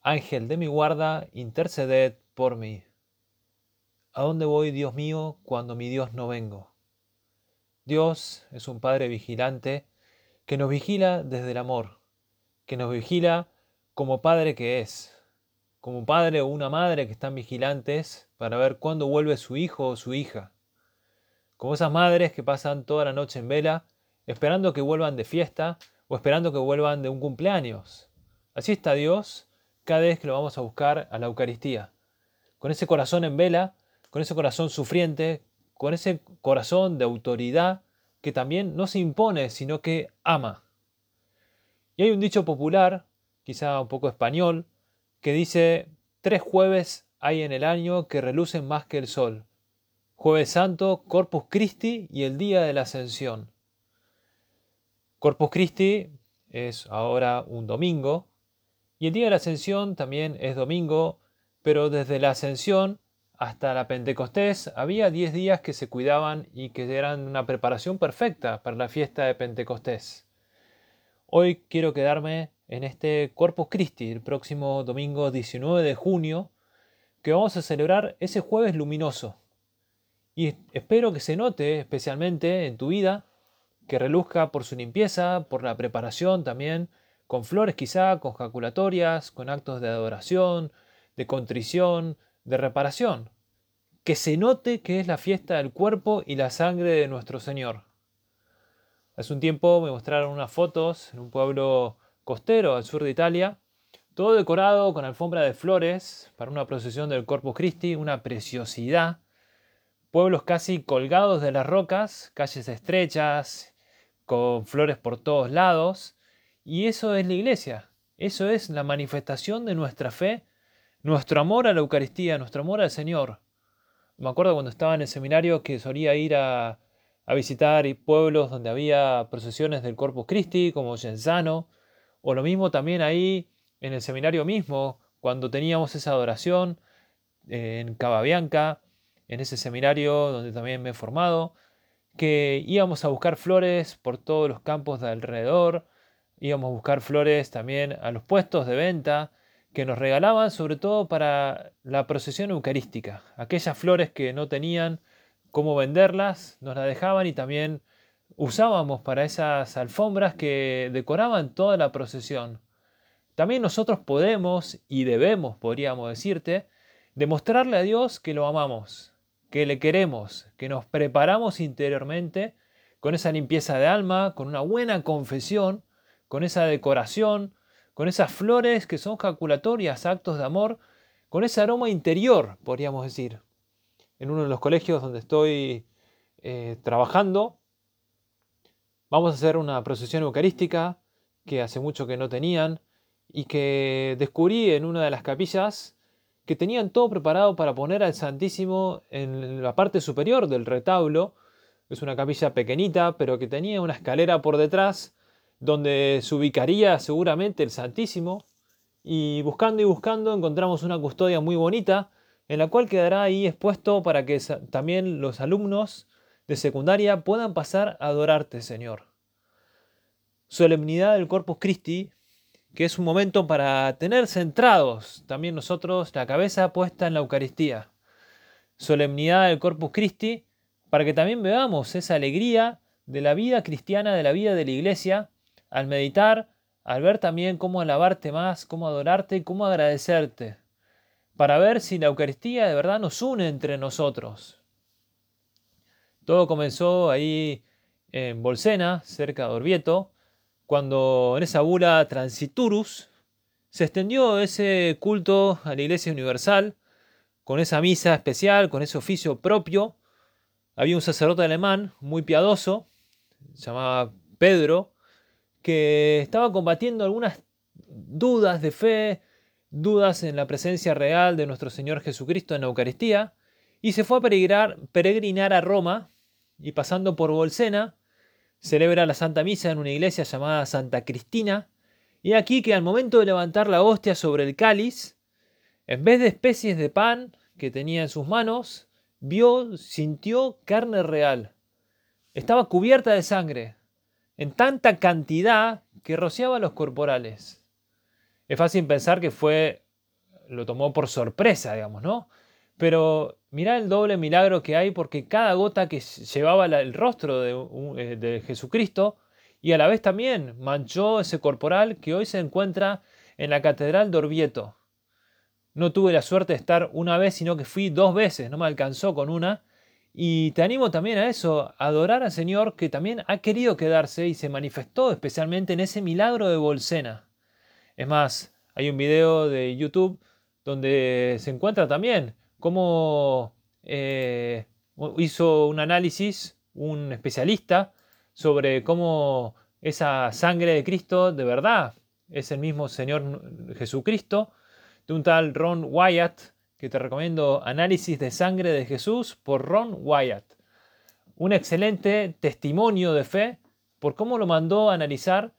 Ángel de mi guarda, interceded por mí. ¿A dónde voy, Dios mío, cuando mi Dios no vengo? Dios es un Padre vigilante que nos vigila desde el amor, que nos vigila como Padre que es, como padre o una madre que están vigilantes para ver cuándo vuelve su hijo o su hija, como esas madres que pasan toda la noche en vela esperando que vuelvan de fiesta o esperando que vuelvan de un cumpleaños. Así está Dios cada vez que lo vamos a buscar a la Eucaristía. Con ese corazón en vela, con ese corazón sufriente, con ese corazón de autoridad que también no se impone, sino que ama. Y hay un dicho popular, quizá un poco español, que dice, tres jueves hay en el año que relucen más que el sol. Jueves Santo, Corpus Christi y el día de la Ascensión. Corpus Christi es ahora un domingo y el día de la Ascensión también es domingo, pero desde la Ascensión hasta la Pentecostés había 10 días que se cuidaban y que eran una preparación perfecta para la fiesta de Pentecostés. Hoy quiero quedarme en este Corpus Christi, el próximo domingo 19 de junio, que vamos a celebrar ese jueves luminoso. Y espero que se note especialmente en tu vida que reluzca por su limpieza, por la preparación también, con flores quizá, con jaculatorias, con actos de adoración, de contrición, de reparación. Que se note que es la fiesta del cuerpo y la sangre de nuestro Señor. Hace un tiempo me mostraron unas fotos en un pueblo costero al sur de Italia, todo decorado con alfombra de flores para una procesión del Corpus Christi, una preciosidad. Pueblos casi colgados de las rocas, calles estrechas, con flores por todos lados. Y eso es la iglesia. Eso es la manifestación de nuestra fe, nuestro amor a la Eucaristía, nuestro amor al Señor. Me acuerdo cuando estaba en el seminario que solía ir a, visitar pueblos donde había procesiones del Corpus Christi, como Genzano, o lo mismo también ahí en el seminario mismo, cuando teníamos esa adoración eh, en Cavabianca, en ese seminario donde también me he formado que íbamos a buscar flores por todos los campos de alrededor, íbamos a buscar flores también a los puestos de venta que nos regalaban sobre todo para la procesión eucarística. Aquellas flores que no tenían cómo venderlas, nos las dejaban y también usábamos para esas alfombras que decoraban toda la procesión. También nosotros podemos y debemos, podríamos decirte, demostrarle a Dios que lo amamos, que le queremos, que nos preparamos interiormente con esa limpieza de alma, con una buena confesión, con esa decoración, con esas flores que son calculatorias, actos de amor, con ese aroma interior, podríamos decir. En uno de los colegios donde estoy eh, trabajando, vamos a hacer una procesión eucarística que hace mucho que no tenían y que descubrí en una de las capillas que tenían todo preparado para poner al Santísimo en la parte superior del retablo. Es una capilla pequeñita, pero que tenía una escalera por detrás donde se ubicaría seguramente el Santísimo. Y buscando y buscando encontramos una custodia muy bonita, en la cual quedará ahí expuesto para que también los alumnos de secundaria puedan pasar a adorarte, Señor. Solemnidad del Corpus Christi que es un momento para tener centrados también nosotros la cabeza puesta en la Eucaristía. Solemnidad del Corpus Christi, para que también veamos esa alegría de la vida cristiana, de la vida de la iglesia, al meditar, al ver también cómo alabarte más, cómo adorarte y cómo agradecerte, para ver si la Eucaristía de verdad nos une entre nosotros. Todo comenzó ahí en Bolsena, cerca de Orvieto, cuando en esa bula Transiturus se extendió ese culto a la Iglesia Universal, con esa misa especial, con ese oficio propio. Había un sacerdote alemán muy piadoso, se llamaba Pedro, que estaba combatiendo algunas dudas de fe dudas en la presencia real de nuestro Señor Jesucristo en la Eucaristía y se fue a peregrinar, a Roma y pasando por Bolsena, celebra la Santa Misa en una iglesia llamada Santa Cristina y aquí que al momento de levantar la hostia sobre el cáliz, en vez de especies de pan que tenía en sus manos, vio, sintió carne real. Estaba cubierta de sangre, en tanta cantidad que rociaba los corporales. Es fácil pensar que fue, lo tomó por sorpresa, digamos, ¿no? Pero mirá el doble milagro que hay porque cada gota que llevaba el rostro de, eh, de Jesucristo y a la vez también manchó ese corporal que hoy se encuentra en la Catedral de Orvieto. No tuve la suerte de estar una vez, sino que fui dos veces, no me alcanzó con una. Y te animo también a eso, a adorar al Señor que también ha querido quedarse y se manifestó especialmente en ese milagro de Bolsena. Es más, hay un video de YouTube donde se encuentra también cómo eh, hizo un análisis un especialista sobre cómo esa sangre de Cristo de verdad es el mismo Señor Jesucristo, de un tal Ron Wyatt, que te recomiendo Análisis de Sangre de Jesús por Ron Wyatt. Un excelente testimonio de fe por cómo lo mandó a analizar,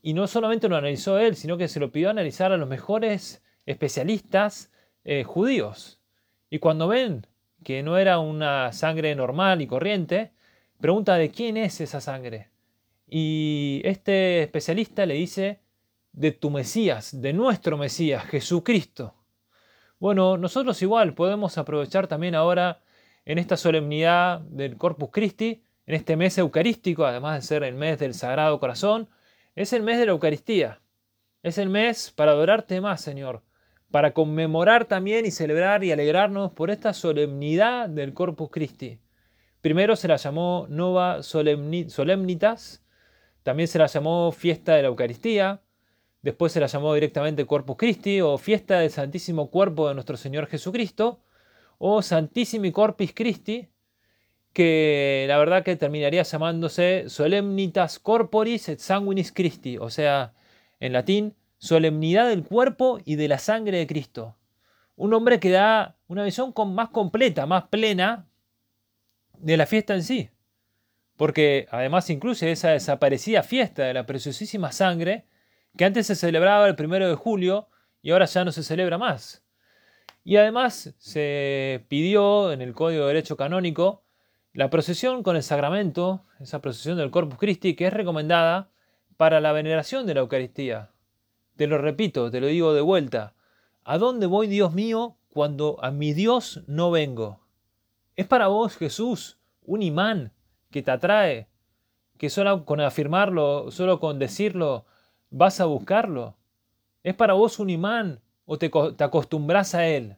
y no solamente lo analizó él, sino que se lo pidió analizar a los mejores especialistas eh, judíos. Y cuando ven que no era una sangre normal y corriente, pregunta de quién es esa sangre. Y este especialista le dice de tu Mesías, de nuestro Mesías, Jesucristo. Bueno, nosotros igual podemos aprovechar también ahora en esta solemnidad del Corpus Christi, en este mes eucarístico, además de ser el mes del Sagrado Corazón, es el mes de la Eucaristía. Es el mes para adorarte más, Señor, para conmemorar también y celebrar y alegrarnos por esta solemnidad del Corpus Christi. Primero se la llamó Nova Solemnitas, también se la llamó Fiesta de la Eucaristía, después se la llamó directamente Corpus Christi o Fiesta del Santísimo Cuerpo de nuestro Señor Jesucristo o Santissimi Corpus Christi, que la verdad que terminaría llamándose Solemnitas Corporis et Sanguinis Christi, o sea, en latín, solemnidad del cuerpo y de la sangre de Cristo. Un nombre que da una visión más completa, más plena de la fiesta en sí. Porque además incluye esa desaparecida fiesta de la preciosísima sangre que antes se celebraba el primero de julio y ahora ya no se celebra más. Y además se pidió en el Código de Derecho Canónico la procesión con el sacramento, esa procesión del Corpus Christi, que es recomendada para la veneración de la Eucaristía. Te lo repito, te lo digo de vuelta. ¿A dónde voy, Dios mío, cuando a mi Dios no vengo? ¿Es para vos, Jesús, un imán que te atrae? ¿Que solo con afirmarlo, solo con decirlo, vas a buscarlo? ¿Es para vos un imán o te, te a él?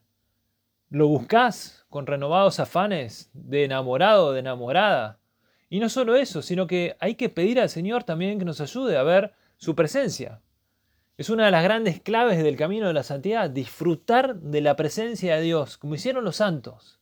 ¿Lo buscas con renovados afanes de enamorado, de enamorada? Y no solo eso, sino que hay que pedir al Señor también que nos ayude a ver su presencia. Es una de las grandes claves del camino de la santidad, disfrutar de la presencia de Dios, como hicieron los santos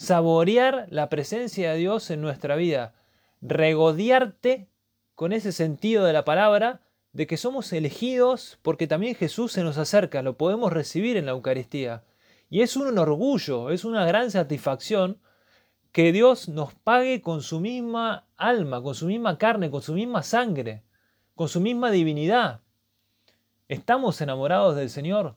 saborear la presencia de Dios en nuestra vida, regodearte con ese sentido de la palabra de que somos elegidos porque también Jesús se nos acerca, lo podemos recibir en la Eucaristía. Y es un orgullo, es una gran satisfacción que Dios nos pague con su misma alma, con su misma carne, con su misma sangre, con su misma divinidad. ¿Estamos enamorados del Señor?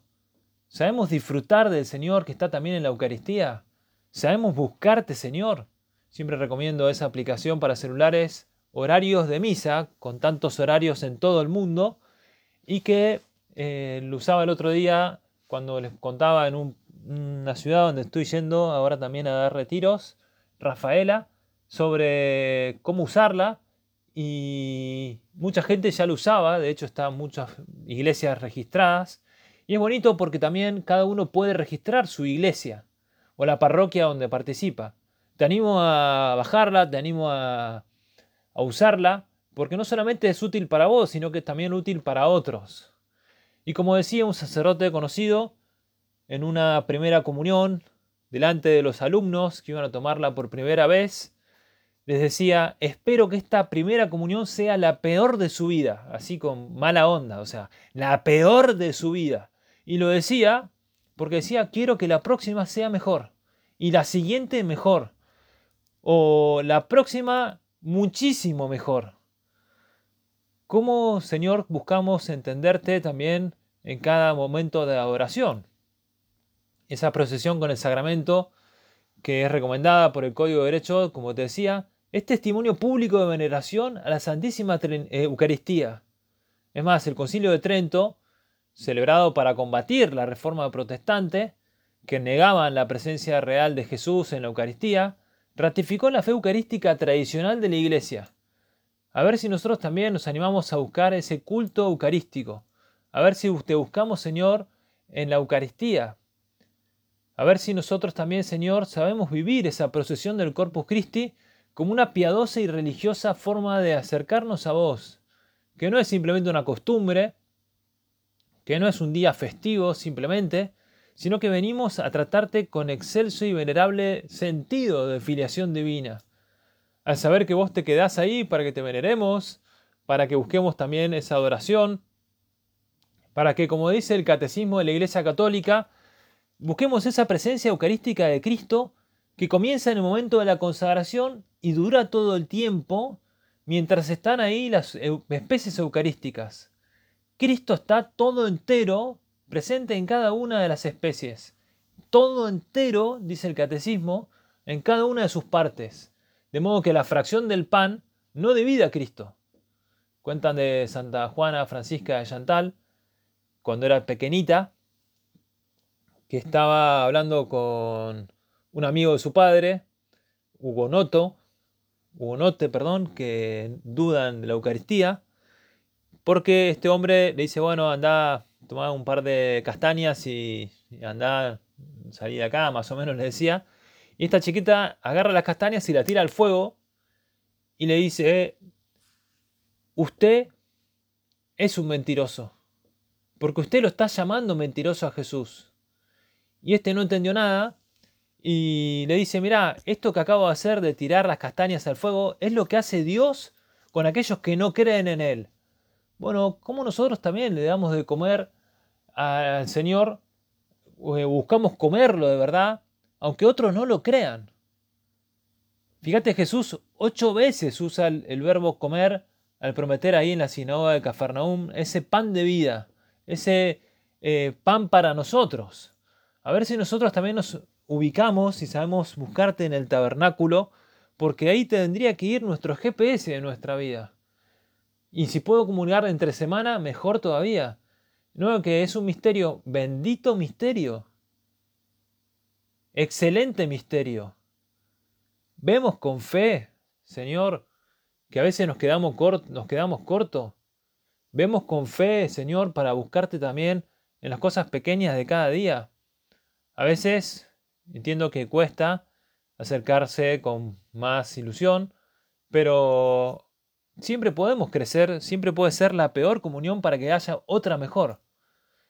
¿Sabemos disfrutar del Señor que está también en la Eucaristía? Sabemos buscarte, Señor. Siempre recomiendo esa aplicación para celulares, horarios de misa, con tantos horarios en todo el mundo, y que eh, lo usaba el otro día cuando les contaba en una ciudad donde estoy yendo ahora también a dar retiros, Rafaela, sobre cómo usarla. Y mucha gente ya lo usaba, de hecho están muchas iglesias registradas. Y es bonito porque también cada uno puede registrar su iglesia o la parroquia donde participa. Te animo a bajarla, te animo a, usarla, porque no solamente es útil para vos, sino que es también útil para otros. Y como decía un sacerdote conocido, en una primera comunión, delante de los alumnos que iban a tomarla por primera vez, les decía, espero que esta primera comunión sea la peor de su vida, así con mala onda, o sea, la peor de su vida. Y lo decía porque decía, quiero que la próxima sea mejor. Y la siguiente mejor. O la próxima muchísimo mejor. ¿Cómo, Señor, buscamos entenderte también en cada momento de adoración? Esa procesión con el sacramento que es recomendada por el Código de Derecho, como te decía, es testimonio público de veneración a la Santísima eh, Eucaristía. Es más, el Concilio de Trento, celebrado para combatir la reforma protestante, que negaban la presencia real de Jesús en la Eucaristía, ratificó la fe eucarística tradicional de la Iglesia. A ver si nosotros también nos animamos a buscar ese culto eucarístico. A ver si te buscamos, Señor, en la Eucaristía, a ver si nosotros también, Señor, sabemos vivir esa procesión del Corpus Christi como una piadosa y religiosa forma de acercarnos a vos, que no es simplemente una costumbre, que no es un día festivo simplemente, sino que venimos a tratarte con excelso y venerable sentido de filiación divina. Al saber que vos te quedás ahí para que te veneremos, para que busquemos también esa adoración, para que, como dice el Catecismo de la Iglesia Católica, Busquemos esa presencia eucarística de Cristo que comienza en el momento de la consagración y dura todo el tiempo mientras están ahí las especies eucarísticas. Cristo está todo entero presente en cada una de las especies. Todo entero, dice el catecismo, en cada una de sus partes. De modo que la fracción del pan no divide a Cristo. Cuentan de Santa Juana Francisca de Chantal, cuando era pequeñita, que estaba hablando con un amigo de su padre, Hugo Noto, perdón, que dudan de la Eucaristía, porque este hombre le dice, bueno, anda, toma un par de castañas y, anda, salí de acá, más o menos le decía. Y esta chiquita agarra las castañas y la tira al fuego y le dice, usted es un mentiroso, porque usted lo está llamando mentiroso a Jesús. Y este no entendió nada y le dice, mira, esto que acabo de hacer de tirar las castañas al fuego es lo que hace Dios con aquellos que no creen en Él. Bueno, como nosotros también le damos de comer al Señor, eh, buscamos comerlo de verdad, aunque otros no lo crean. Fíjate, Jesús ocho veces usa el, verbo comer al prometer ahí en la sinagoga de Cafarnaum ese pan de vida, ese eh, pan para nosotros. A ver si nosotros también nos ubicamos y sabemos buscarte en el tabernáculo, porque ahí tendría que ir nuestro GPS de nuestra vida. Y si puedo comunicar entre semana, mejor todavía. No, que es un misterio, bendito misterio. Excelente misterio. Vemos con fe, Señor, que a veces nos quedamos, nos quedamos cortos. Vemos con fe, Señor, para buscarte también en las cosas pequeñas de cada día. A veces entiendo que cuesta acercarse con más ilusión, pero siempre podemos crecer, siempre puede ser la peor comunión para que haya otra mejor.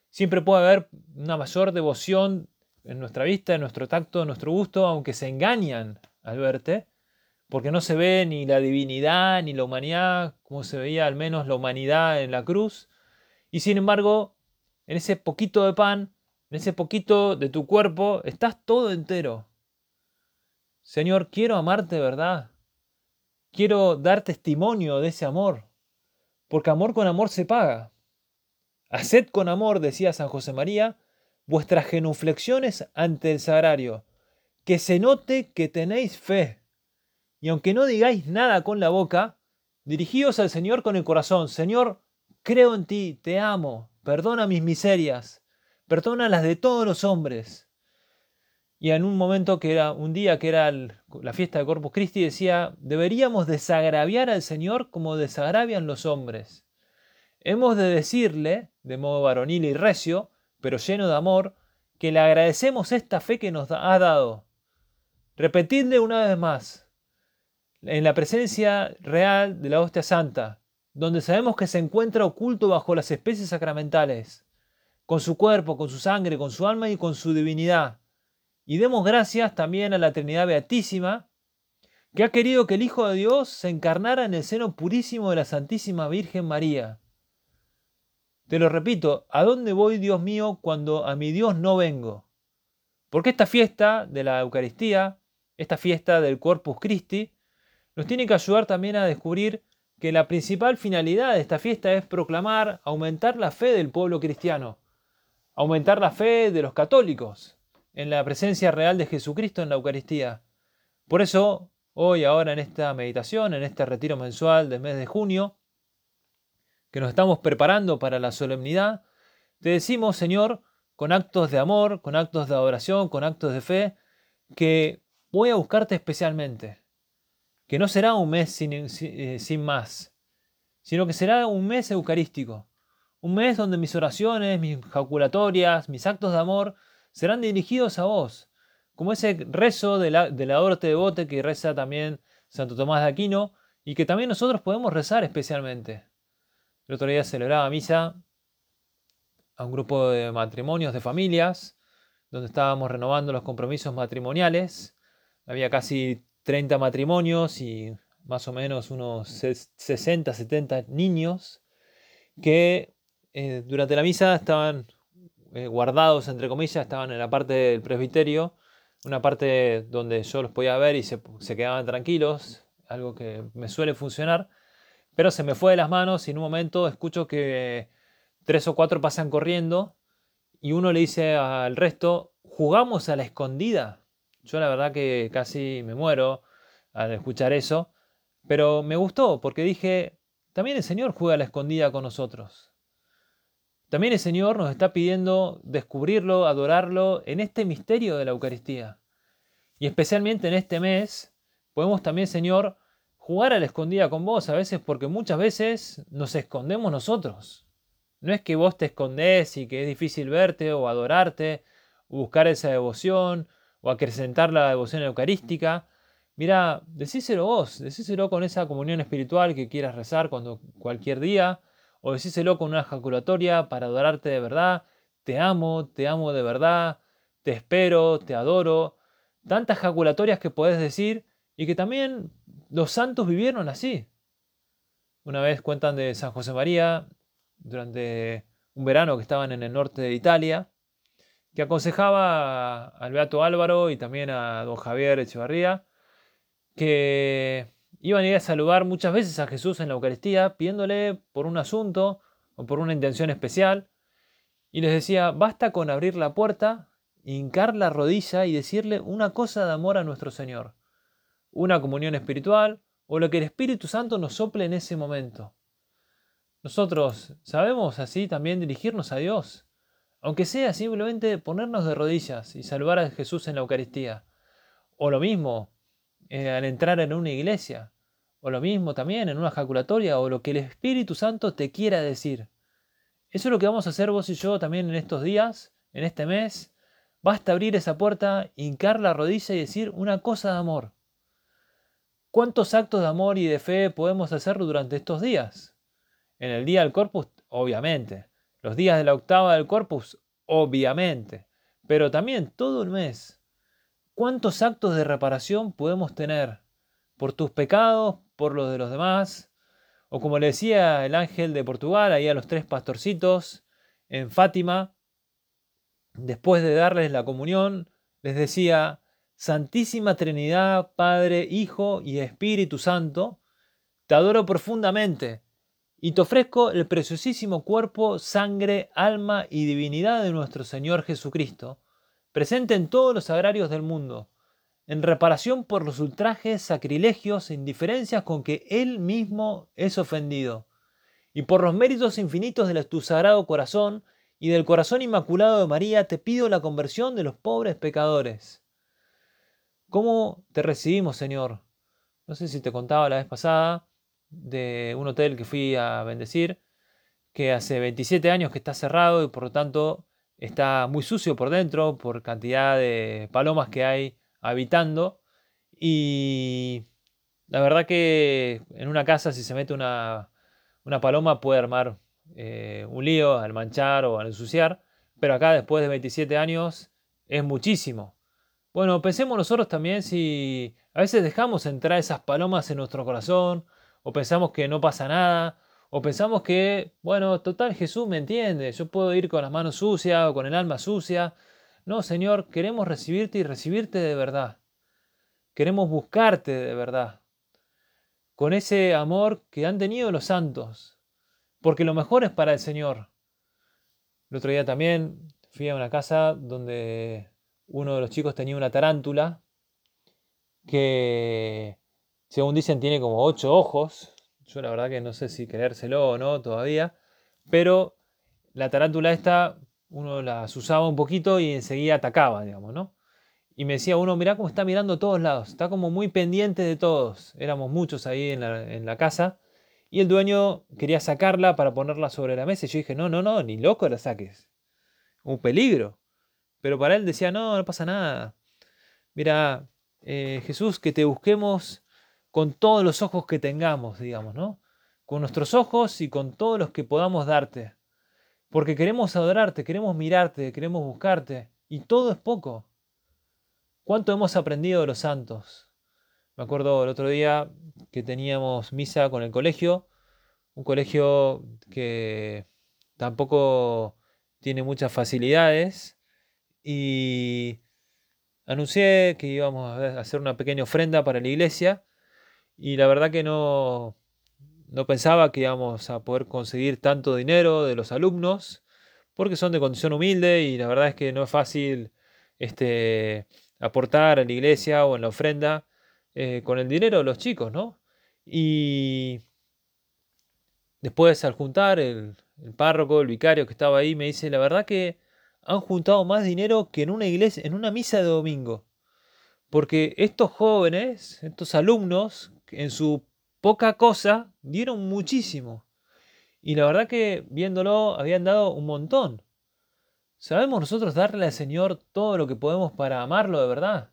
Siempre puede haber una mayor devoción en nuestra vista, en nuestro tacto, en nuestro gusto, aunque se engañan al verte, porque no se ve ni la divinidad ni la humanidad como se veía al menos la humanidad en la cruz. Y sin embargo, en ese poquito de pan en ese poquito de tu cuerpo, estás todo entero. Señor, quiero amarte verdad. Quiero dar testimonio de ese amor, porque amor con amor se paga. Haced con amor, decía San José María, vuestras genuflexiones ante el sagrario, que se note que tenéis fe. Y aunque no digáis nada con la boca, dirigíos al Señor con el corazón. Señor, creo en ti, te amo, perdona mis miserias perdona las de todos los hombres. Y en un momento que era un día que era la fiesta de Corpus Christi decía, deberíamos desagraviar al Señor como desagravian los hombres. Hemos de decirle, de modo varonil y recio, pero lleno de amor, que le agradecemos esta fe que nos ha dado. Repetidle una vez más, en la presencia real de la hostia santa, donde sabemos que se encuentra oculto bajo las especies sacramentales con su cuerpo, con su sangre, con su alma y con su divinidad. Y demos gracias también a la Trinidad Beatísima, que ha querido que el Hijo de Dios se encarnara en el seno purísimo de la Santísima Virgen María. Te lo repito, ¿a dónde voy, Dios mío, cuando a mi Dios no vengo? Porque esta fiesta de la Eucaristía, esta fiesta del Corpus Christi, nos tiene que ayudar también a descubrir que la principal finalidad de esta fiesta es proclamar, aumentar la fe del pueblo cristiano, aumentar la fe de los católicos en la presencia real de Jesucristo en la Eucaristía. Por eso, hoy, ahora en esta meditación, en este retiro mensual del mes de junio, que nos estamos preparando para la solemnidad, te decimos, Señor, con actos de amor, con actos de adoración, con actos de fe, que voy a buscarte especialmente, que no será un mes sin, eh, más, sino que será un mes eucarístico, un mes donde mis oraciones, mis jaculatorias, mis actos de amor serán dirigidos a vos, como ese rezo de la, de la Orte de Bote que reza también Santo Tomás de Aquino y que también nosotros podemos rezar especialmente. El otro día celebraba misa a un grupo de matrimonios, de familias, donde estábamos renovando los compromisos matrimoniales. Había casi 30 matrimonios y más o menos unos 60, 70 niños que eh, durante la misa estaban eh, guardados, entre comillas, estaban en la parte del presbiterio, una parte donde yo los podía ver y se, quedaban tranquilos, algo que me suele funcionar, pero se me fue de las manos y en un momento escucho que tres o cuatro pasan corriendo y uno le dice al resto, jugamos a la escondida. Yo la verdad que casi me muero al escuchar eso, pero me gustó porque dije, también el Señor juega a la escondida con nosotros. También el Señor nos está pidiendo descubrirlo, adorarlo en este misterio de la Eucaristía. Y especialmente en este mes, podemos también, Señor, jugar a la escondida con vos a veces porque muchas veces nos escondemos nosotros. No es que vos te escondés y que es difícil verte o adorarte, o buscar esa devoción, o acrecentar la devoción eucarística. Mira, decíselo vos, decíselo con esa comunión espiritual que quieras rezar cuando cualquier día, o decíselo con una ejaculatoria para adorarte de verdad, te amo, te amo de verdad, te espero, te adoro. Tantas ejaculatorias que podés decir y que también los santos vivieron así. Una vez cuentan de San José María, durante un verano que estaban en el norte de Italia, que aconsejaba al Beato Álvaro y también a don Javier Echevarría que Iban a ir a saludar muchas veces a Jesús en la Eucaristía pidiéndole por un asunto o por una intención especial. Y les decía, basta con abrir la puerta, hincar la rodilla y decirle una cosa de amor a nuestro Señor. Una comunión espiritual o lo que el Espíritu Santo nos sople en ese momento. Nosotros sabemos así también dirigirnos a Dios, aunque sea simplemente ponernos de rodillas y saludar a Jesús en la Eucaristía. O lo mismo, eh, al entrar en una iglesia, o lo mismo también en una ejaculatoria, o lo que el Espíritu Santo te quiera decir. Eso es lo que vamos a hacer vos y yo también en estos días, en este mes. Basta abrir esa puerta, hincar la rodilla y decir una cosa de amor. ¿Cuántos actos de amor y de fe podemos hacer durante estos días? En el día del Corpus, obviamente. Los días de la octava del Corpus, obviamente. Pero también todo el mes. ¿Cuántos actos de reparación podemos tener por tus pecados, por los de los demás. O como le decía el ángel de Portugal, ahí a los tres pastorcitos en Fátima, después de darles la comunión, les decía, Santísima Trinidad, Padre, Hijo y Espíritu Santo, te adoro profundamente y te ofrezco el preciosísimo cuerpo, sangre, alma y divinidad de nuestro Señor Jesucristo, presente en todos los agrarios del mundo en reparación por los ultrajes, sacrilegios e indiferencias con que Él mismo es ofendido, y por los méritos infinitos de tu sagrado corazón y del corazón inmaculado de María, te pido la conversión de los pobres pecadores. ¿Cómo te recibimos, Señor? No sé si te contaba la vez pasada de un hotel que fui a bendecir, que hace 27 años que está cerrado y por lo tanto está muy sucio por dentro por cantidad de palomas que hay habitando. Y la verdad que en una casa si se mete una, paloma puede armar eh, un lío al manchar o al ensuciar, pero acá después de 27 años es muchísimo. Bueno, pensemos nosotros también si a veces dejamos entrar esas palomas en nuestro corazón o pensamos que no pasa nada O pensamos que, bueno, total Jesús me entiende, yo puedo ir con las manos sucias o con el alma sucia. No, Señor, queremos recibirte y recibirte de verdad. Queremos buscarte de verdad. Con ese amor que han tenido los santos. Porque lo mejor es para el Señor. El otro día también fui a una casa donde uno de los chicos tenía una tarántula que, según dicen, tiene como ocho ojos. Yo la verdad que no sé si creérselo o no todavía. Pero la tarántula esta, uno la usaba un poquito y enseguida atacaba, digamos, ¿no? Y me decía uno, mirá cómo está mirando a todos lados, está como muy pendiente de todos. Éramos muchos ahí en la, en la casa. Y el dueño quería sacarla para ponerla sobre la mesa. Y yo dije, no, no, no, ni loco la saques. Un peligro. Pero para él decía, no, no pasa nada. Mira, eh, Jesús, que te busquemos con todos los ojos que tengamos, digamos, ¿no? Con nuestros ojos y con todos los que podamos darte. Porque queremos adorarte, queremos mirarte, queremos buscarte. Y todo es poco. ¿Cuánto hemos aprendido de los santos? Me acuerdo el otro día que teníamos misa con el colegio, un colegio que tampoco tiene muchas facilidades, y anuncié que íbamos a hacer una pequeña ofrenda para la iglesia y la verdad que no, no pensaba que íbamos a poder conseguir tanto dinero de los alumnos porque son de condición humilde y la verdad es que no es fácil este, aportar a la iglesia o en la ofrenda eh, con el dinero de los chicos, ¿no? Y después al juntar el, el párroco, el vicario que estaba ahí, me dice, la verdad que han juntado más dinero que en una iglesia, en una misa de domingo. Porque estos jóvenes, estos alumnos, en su poca cosa, dieron muchísimo. Y la verdad que viéndolo, habían dado un montón. ¿Sabemos nosotros darle al Señor todo lo que podemos para amarlo de verdad?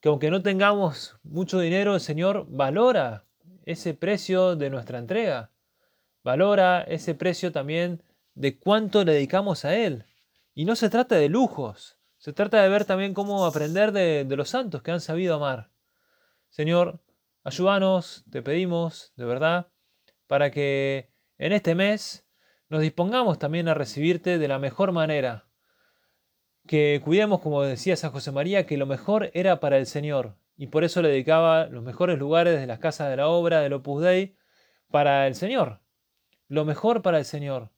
Que aunque no tengamos mucho dinero, el Señor valora ese precio de nuestra entrega. Valora ese precio también de cuánto le dedicamos a Él. Y no se trata de lujos, se trata de ver también cómo aprender de, los santos que han sabido amar. Señor, ayúdanos, te pedimos, de verdad, para que en este mes nos dispongamos también a recibirte de la mejor manera. Que cuidemos, como decía San José María, que lo mejor era para el Señor, y por eso le dedicaba los mejores lugares de las casas de la obra, del Opus Dei, para el Señor. Lo mejor para el Señor.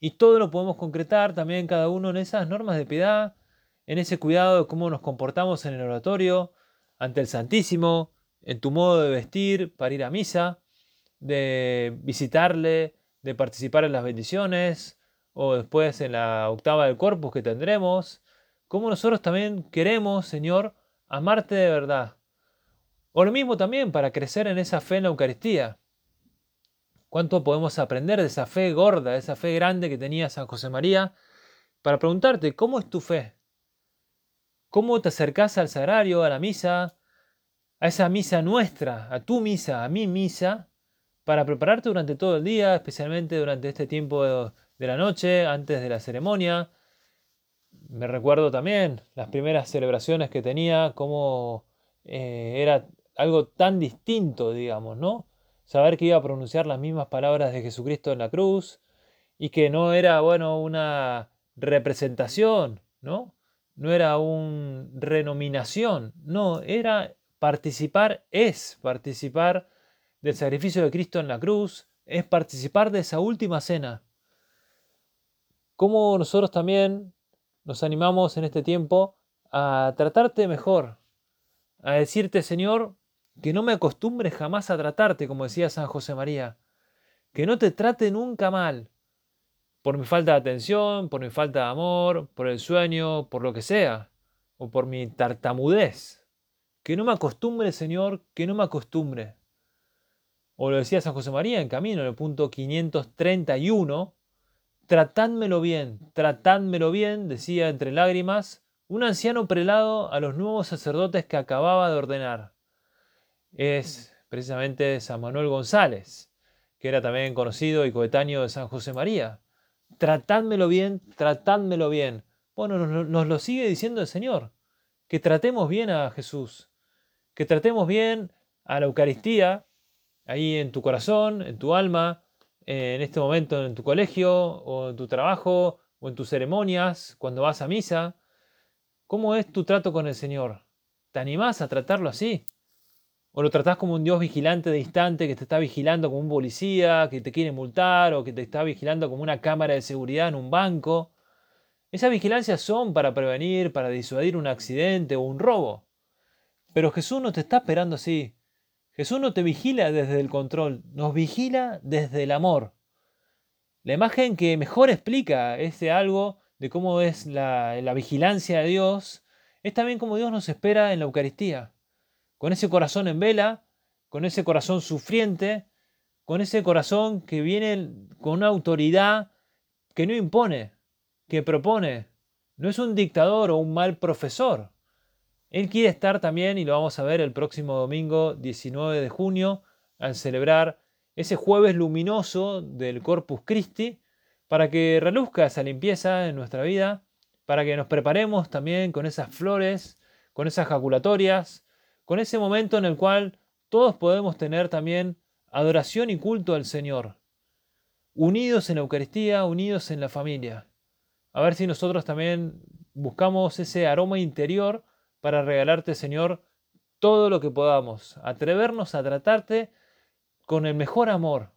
Y todo lo podemos concretar también cada uno en esas normas de piedad, en ese cuidado de cómo nos comportamos en el oratorio, ante el Santísimo, en tu modo de vestir para ir a misa, de visitarle, de participar en las bendiciones, o después en la octava del corpus que tendremos, cómo nosotros también queremos, Señor, amarte de verdad. O lo mismo también para crecer en esa fe en la Eucaristía. ¿Cuánto podemos aprender de esa fe gorda, de esa fe grande que tenía San José María? Para preguntarte, ¿cómo es tu fe? ¿Cómo te acercás al sagrario, a la misa, a esa misa nuestra, a tu misa, a mi misa, para prepararte durante todo el día, especialmente durante este tiempo de, la noche, antes de la ceremonia? Me recuerdo también las primeras celebraciones que tenía, cómo eh, era algo tan distinto, digamos, ¿no? saber que iba a pronunciar las mismas palabras de Jesucristo en la cruz y que no era, bueno, una representación, ¿no? No era una renominación, no, era participar, es participar del sacrificio de Cristo en la cruz, es participar de esa última cena. Cómo nosotros también nos animamos en este tiempo a tratarte mejor, a decirte, Señor, que no me acostumbre jamás a tratarte, como decía San José María, que no te trate nunca mal, por mi falta de atención, por mi falta de amor, por el sueño, por lo que sea, o por mi tartamudez. Que no me acostumbre, Señor, que no me acostumbre. O lo decía San José María en camino, en el punto 531, tratádmelo bien, tratádmelo bien, decía entre lágrimas, un anciano prelado a los nuevos sacerdotes que acababa de ordenar es precisamente San Manuel González, que era también conocido y coetáneo de San José María. Tratádmelo bien, tratádmelo bien. Bueno, nos, lo sigue diciendo el Señor, que tratemos bien a Jesús, que tratemos bien a la Eucaristía, ahí en tu corazón, en tu alma, en este momento en tu colegio o en tu trabajo o en tus ceremonias, cuando vas a misa? ¿Cómo es tu trato con el Señor? ¿Te animás a tratarlo así? ¿O lo tratás como un Dios vigilante de instante que te está vigilando como un policía, que te quiere multar o que te está vigilando como una cámara de seguridad en un banco? Esas vigilancias son para prevenir, para disuadir un accidente o un robo. Pero Jesús no te está esperando así. Jesús no te vigila desde el control, nos vigila desde el amor. La imagen que mejor explica este algo de cómo es la, la vigilancia de Dios es también como Dios nos espera en la Eucaristía. Con ese corazón en vela, con ese corazón sufriente, con ese corazón que viene con una autoridad que no impone, que propone. No es un dictador o un mal profesor. Él quiere estar también, y lo vamos a ver el próximo domingo 19 de junio, al celebrar ese jueves luminoso del Corpus Christi, para que reluzca esa limpieza en nuestra vida, para que nos preparemos también con esas flores, con esas jaculatorias, con ese momento en el cual todos podemos tener también adoración y culto al Señor, unidos en la Eucaristía, unidos en la familia. A ver si nosotros también buscamos ese aroma interior para regalarte, Señor, todo lo que podamos, atrevernos a tratarte con el mejor amor,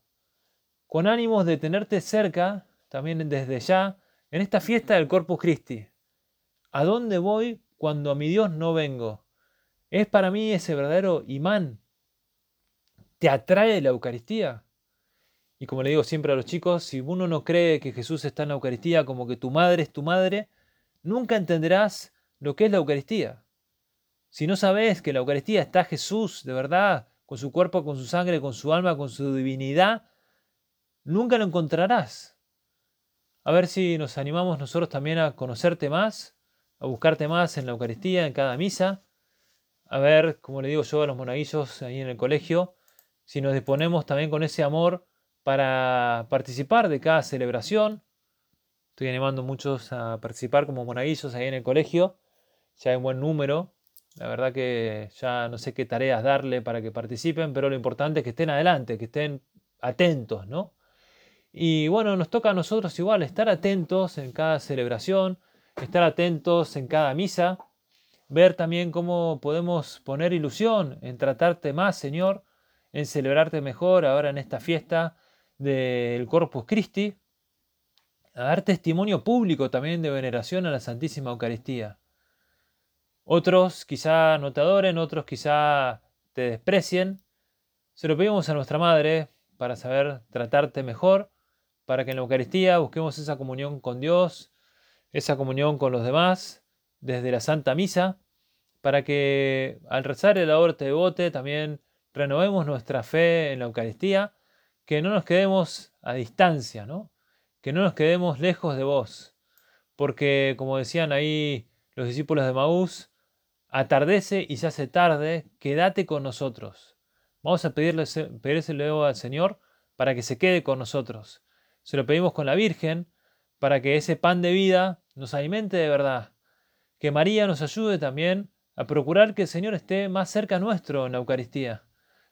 con ánimos de tenerte cerca, también desde ya, en esta fiesta del Corpus Christi. ¿A dónde voy cuando a mi Dios no vengo? Es para mí ese verdadero imán. ¿Te atrae la Eucaristía? Y como le digo siempre a los chicos, si uno no cree que Jesús está en la Eucaristía como que tu madre es tu madre, nunca entenderás lo que es la Eucaristía. Si no sabes que la Eucaristía está Jesús de verdad, con su cuerpo, con su sangre, con su alma, con su divinidad, nunca lo encontrarás. A ver si nos animamos nosotros también a conocerte más, a buscarte más en la Eucaristía, en cada misa. A ver, como le digo yo a los monaguillos ahí en el colegio, si nos disponemos también con ese amor para participar de cada celebración. Estoy animando a muchos a participar como monaguillos ahí en el colegio. Ya hay un buen número. La verdad que ya no sé qué tareas darle para que participen, pero lo importante es que estén adelante, que estén atentos, ¿no? Y bueno, nos toca a nosotros igual estar atentos en cada celebración, estar atentos en cada misa, ver también cómo podemos poner ilusión en tratarte más, Señor, en celebrarte mejor ahora en esta fiesta del Corpus Christi, a dar testimonio público también de veneración a la Santísima Eucaristía. Otros quizá no te adoren, otros quizá te desprecien. Se lo pedimos a nuestra Madre para saber tratarte mejor, para que en la Eucaristía busquemos esa comunión con Dios, esa comunión con los demás, desde la Santa Misa, para que al rezar el aborte de bote también renovemos nuestra fe en la Eucaristía, que no nos quedemos a distancia, ¿no? que no nos quedemos lejos de vos, porque como decían ahí los discípulos de Maús, Atardece y se hace tarde, quédate con nosotros. Vamos a pedirle, luego al Señor para que se quede con nosotros. Se lo pedimos con la Virgen para que ese pan de vida nos alimente de verdad. Que María nos ayude también a procurar que el Señor esté más cerca nuestro en la Eucaristía,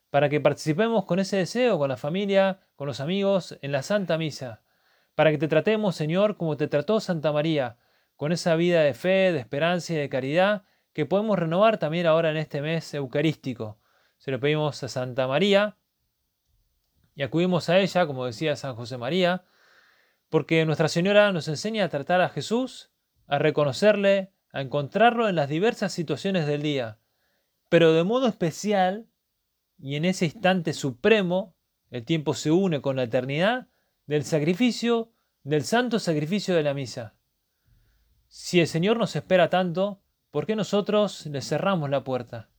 para que participemos con ese deseo, con la familia, con los amigos, en la Santa Misa, para que te tratemos, Señor, como te trató Santa María, con esa vida de fe, de esperanza y de caridad que podemos renovar también ahora en este mes eucarístico. Se lo pedimos a Santa María y acudimos a ella, como decía San José María, porque Nuestra Señora nos enseña a tratar a Jesús, a reconocerle, a encontrarlo en las diversas situaciones del día, pero de modo especial y en ese instante supremo, el tiempo se une con la eternidad, del sacrificio, del santo sacrificio de la misa. Si el Señor nos espera tanto, ¿Por qué nosotros le cerramos la puerta?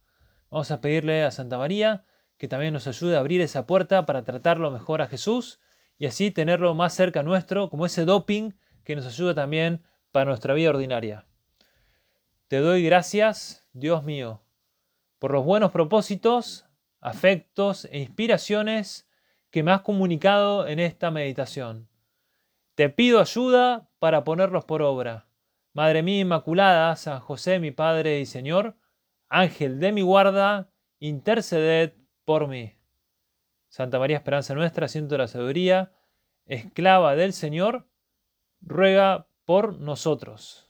Vamos a pedirle a Santa María que también nos ayude a abrir esa puerta para tratarlo mejor a Jesús y así tenerlo más cerca nuestro, como ese doping que nos ayuda también para nuestra vida ordinaria. Te doy gracias, Dios mío, por los buenos propósitos, afectos e inspiraciones que me has comunicado en esta meditación. Te pido ayuda para ponerlos por obra Madre mía Inmaculada, San José mi Padre y Señor, Ángel de mi guarda, interceded por mí. Santa María Esperanza nuestra, asiento de la sabiduría, esclava del Señor, ruega por nosotros.